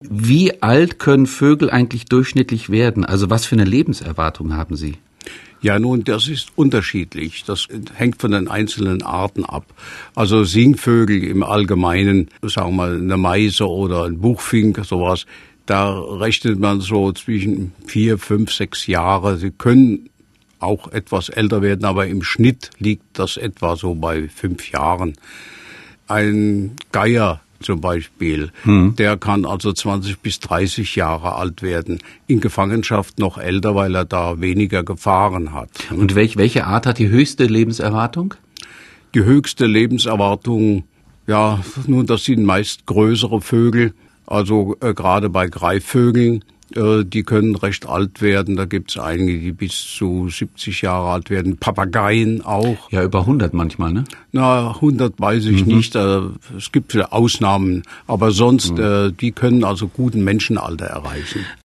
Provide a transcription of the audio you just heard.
Wie alt können Vögel eigentlich durchschnittlich werden? Also was für eine Lebenserwartung haben sie? Ja, nun, das ist unterschiedlich. Das hängt von den einzelnen Arten ab. Also Singvögel im Allgemeinen, sagen wir mal eine Meise oder ein Buchfink, sowas, da rechnet man so zwischen vier, fünf, sechs Jahre. Sie können auch etwas älter werden, aber im Schnitt liegt das etwa so bei fünf Jahren. Ein Geier zum Beispiel. Hm. Der kann also 20 bis 30 Jahre alt werden. In Gefangenschaft noch älter, weil er da weniger Gefahren hat. Und welch, welche Art hat die höchste Lebenserwartung? Die höchste Lebenserwartung, ja, nun, das sind meist größere Vögel. Also äh, gerade bei Greifvögeln die können recht alt werden. Da gibt es einige, die bis zu 70 Jahre alt werden. Papageien auch. Ja, über 100 manchmal, ne? Na, 100 weiß ich mhm. nicht. Äh, es gibt Ausnahmen. Aber sonst, mhm. die können also guten Menschenalter erreichen.